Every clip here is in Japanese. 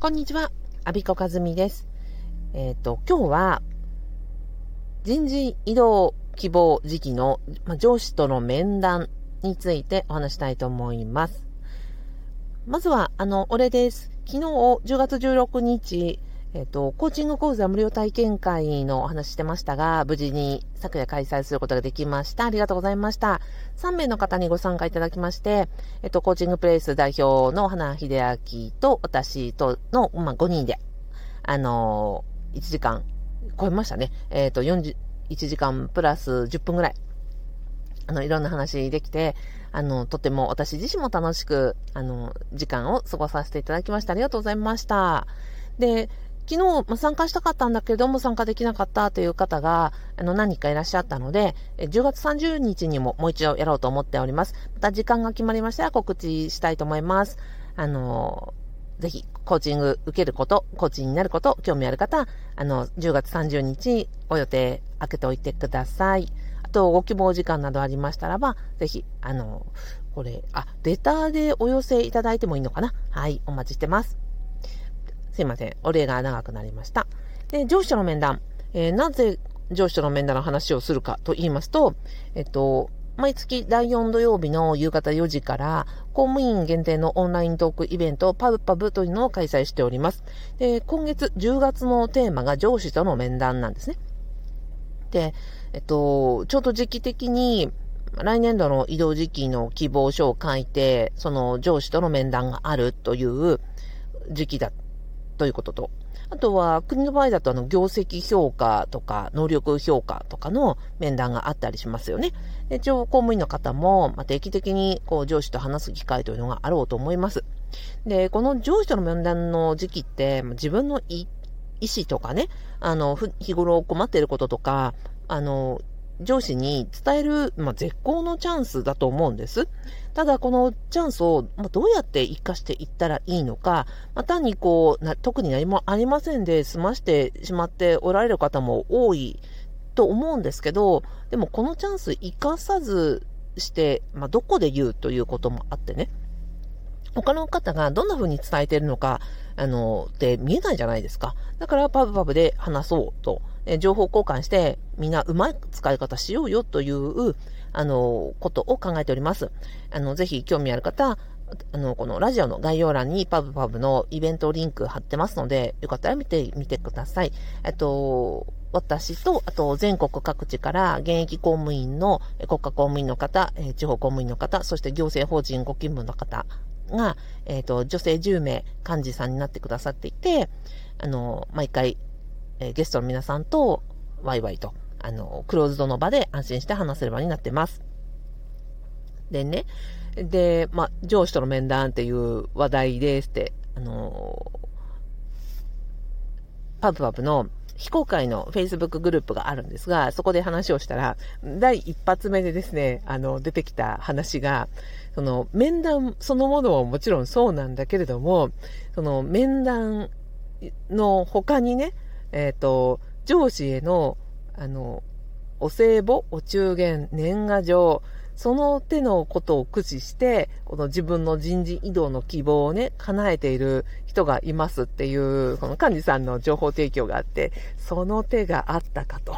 こんにちは、アビコカズミです。えっ、ー、と、今日は、人事異動希望時期の、ま、上司との面談についてお話したいと思います。まずは、あの、俺です。昨日、10月16日、えっ、ー、と、コーチング講座無料体験会のお話してましたが、無事に昨夜開催することができました。ありがとうございました。3名の方にご参加いただきまして、えっ、ー、と、コーチングプレイス代表の花秀明と私との、まあ、5人で、あのー、1時間超えましたね。えっ、と、41時間プラス10分ぐらい、あの、いろんな話できて、あの、とても私自身も楽しく、あの、時間を過ごさせていただきました。ありがとうございました。で、昨日、ま参加したかったんだけれども参加できなかったという方が、あの、何人かいらっしゃったので、10月30日にももう一度やろうと思っております。また時間が決まりましたら告知したいと思います。あの、ぜひ、コーチング受けること、コーチになること、興味ある方、あの、10月30日お予定開けておいてください。あと、ご希望時間などありましたらば、ぜひ、あの、これ、あ、レターでお寄せいただいてもいいのかな？はい、お待ちしてます。すいません。お礼が長くなりました。で、上司との面談。えー、なぜ上司との面談の話をするかと言いますと、えっと、毎月第4土曜日の夕方4時から公務員限定のオンライントークイベントパブパブというのを開催しております。で、今月10月のテーマが上司との面談なんですね。で、えっと、ちょうど時期的に来年度の移動時期の希望書を書いて、その上司との面談があるという時期だということと、あとは国の場合だとあの業績評価とか能力評価とかの面談があったりしますよね。で一応公務員の方も、ま定期的にこう上司と話す機会というのがあろうと思います。で、この上司との面談の時期って自分の意思とかね、あの、日頃困っていることとか、あの、上司に伝える、まあ、絶好のチャンスだと思うんです。ただ、このチャンスを、ま、どうやって活かしていったらいいのか、まあ、単にこうな、特に何もありませんで済ましてしまっておられる方も多いと思うんですけど、でもこのチャンス活かさずして、まあ、どこで言うということもあってね、他の方がどんな風に伝えているのか、あの、って見えないじゃないですか。だからパブパブで話そうと、え情報交換して、みんなうまい使い方しようよという、あの、ことを考えております。あの、ぜひ興味ある方、あの、このラジオの概要欄にパブパブのイベントリンク貼ってますので、よかったら見てみてください。えっと、私と、あと全国各地から現役公務員の、国家公務員の方、地方公務員の方、そして行政法人ご勤務の方が、えっ、と、女性10名幹事さんになってくださっていて、あの、毎回、え、ゲストの皆さんとワイワイと、あの、クローズドの場で安心して話せる場になってます。でね、で、まあ、上司との面談っていう話題ですって、あの、パブパブの非公開の Facebook グループがあるんですが、そこで話をしたら、第一発目でですね、あの、出てきた話が、その、面談そのものはもちろんそうなんだけれども、その、面談の他にね、えっ、ー、と、上司への、あの、お歳暮、お中元、年賀状、その手のことを駆使して、この自分の人事異動の希望をね、叶えている人がいますっていう、この幹事さんの情報提供があって、その手があったかと。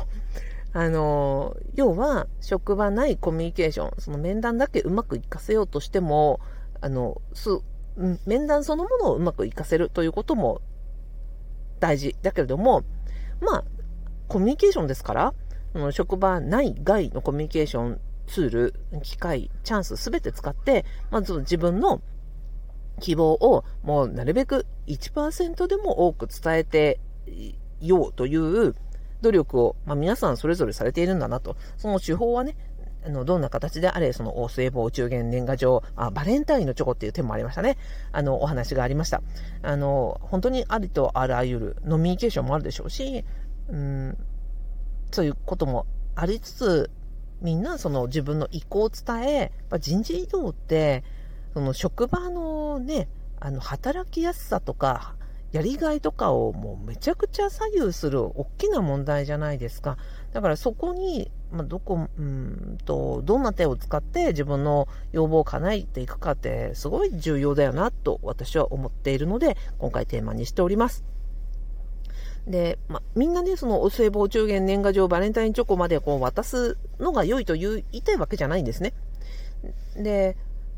あの、要は、職場ないコミュニケーション、その面談だけうまくいかせようとしても、あの、す、面談そのものをうまくいかせるということも大事だけれども、まあ、コミュニケーションですから、職場内外のコミュニケーションツール、機会、チャンスすべて使って、まず自分の希望をもうなるべく1%でも多く伝えてようという努力を、まあ、皆さんそれぞれされているんだなと。その手法はね、あの、どんな形であれ、その、お歳暮、お中元、年賀状、あ、バレンタインのチョコっていう手もありましたね。あの、お話がありました。あの、本当にありとあらゆる、ノミニケーションもあるでしょうし、うん、そういうこともありつつ、みんなその自分の意向を伝え、人事異動って、その職場のね、あの、働きやすさとか、やりがいとかをもうめちゃくちゃ左右する大きな問題じゃないですか。だからそこにまあ、どこ、うんと、どんな手を使って自分の要望を叶えていくかってすごい重要だよなと私は思っているので、今回テーマにしております。で、ま、みんなね、そのお歳暮、お中元、年賀状、バレンタインチョコまでこう渡すのが良いと言いたいわけじゃないんですね。で、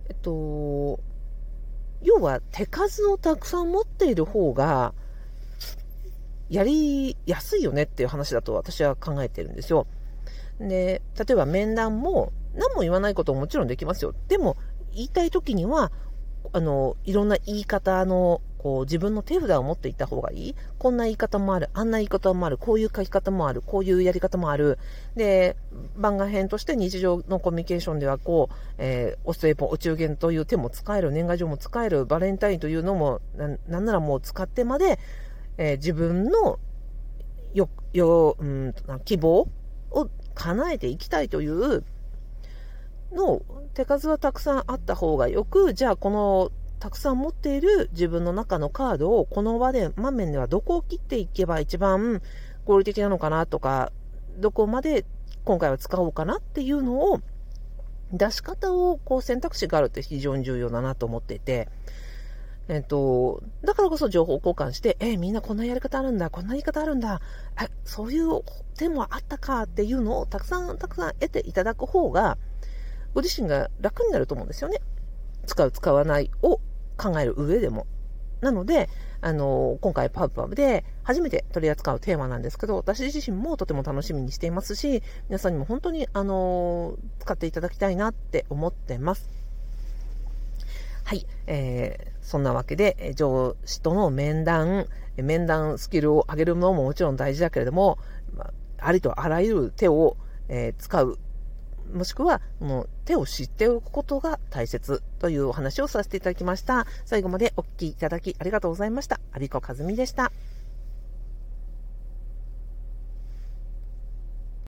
えっと、要は手数をたくさん持っている方が、やりやすいよねっていう話だと私は考えてるんですよ。で、例えば面談も何も言わないことももちろんできますよ。でも、言いたい時には、あの、いろんな言い方の、こう、自分の手札を持っていった方がいい。こんな言い方もある。あんな言い方もある。こういう書き方もある。こういうやり方もある。で、番外編として日常のコミュニケーションでは、こう、えー、お歳暮、お中元という手も使える。年賀状も使える。バレンタインというのも、ななんならもう使ってまで、えー、自分のよ、よ、うん、希望を叶えていきたいというの手数はたくさんあった方がよく、じゃあこのたくさん持っている自分の中のカードをこの場で、場面ではどこを切っていけば一番合理的なのかなとか、どこまで今回は使おうかなっていうのを出し方をこう選択肢があるって非常に重要だなと思っていて、えっと、だからこそ情報交換して、えみんなこんなやり方あるんだ、こんな言い方あるんだ、え、そういう手もあったかっていうのをたくさんたくさん得ていただく方が、ご自身が楽になると思うんですよね。使う、使わないを考える上でも。なので、あの、今回パウパブで初めて取り扱うテーマなんですけど、私自身もとても楽しみにしていますし、皆さんにも本当に、あの、使っていただきたいなって思ってます。はい。えー、そんなわけで、上司との面談、面談スキルを上げるのももちろん大事だけれども、あ、ありとあらゆる手を、えー、使う。もしくは、もう手を知っておくことが大切というお話をさせていただきました。最後までお聞きいただきありがとうございました。アビコカズミでした。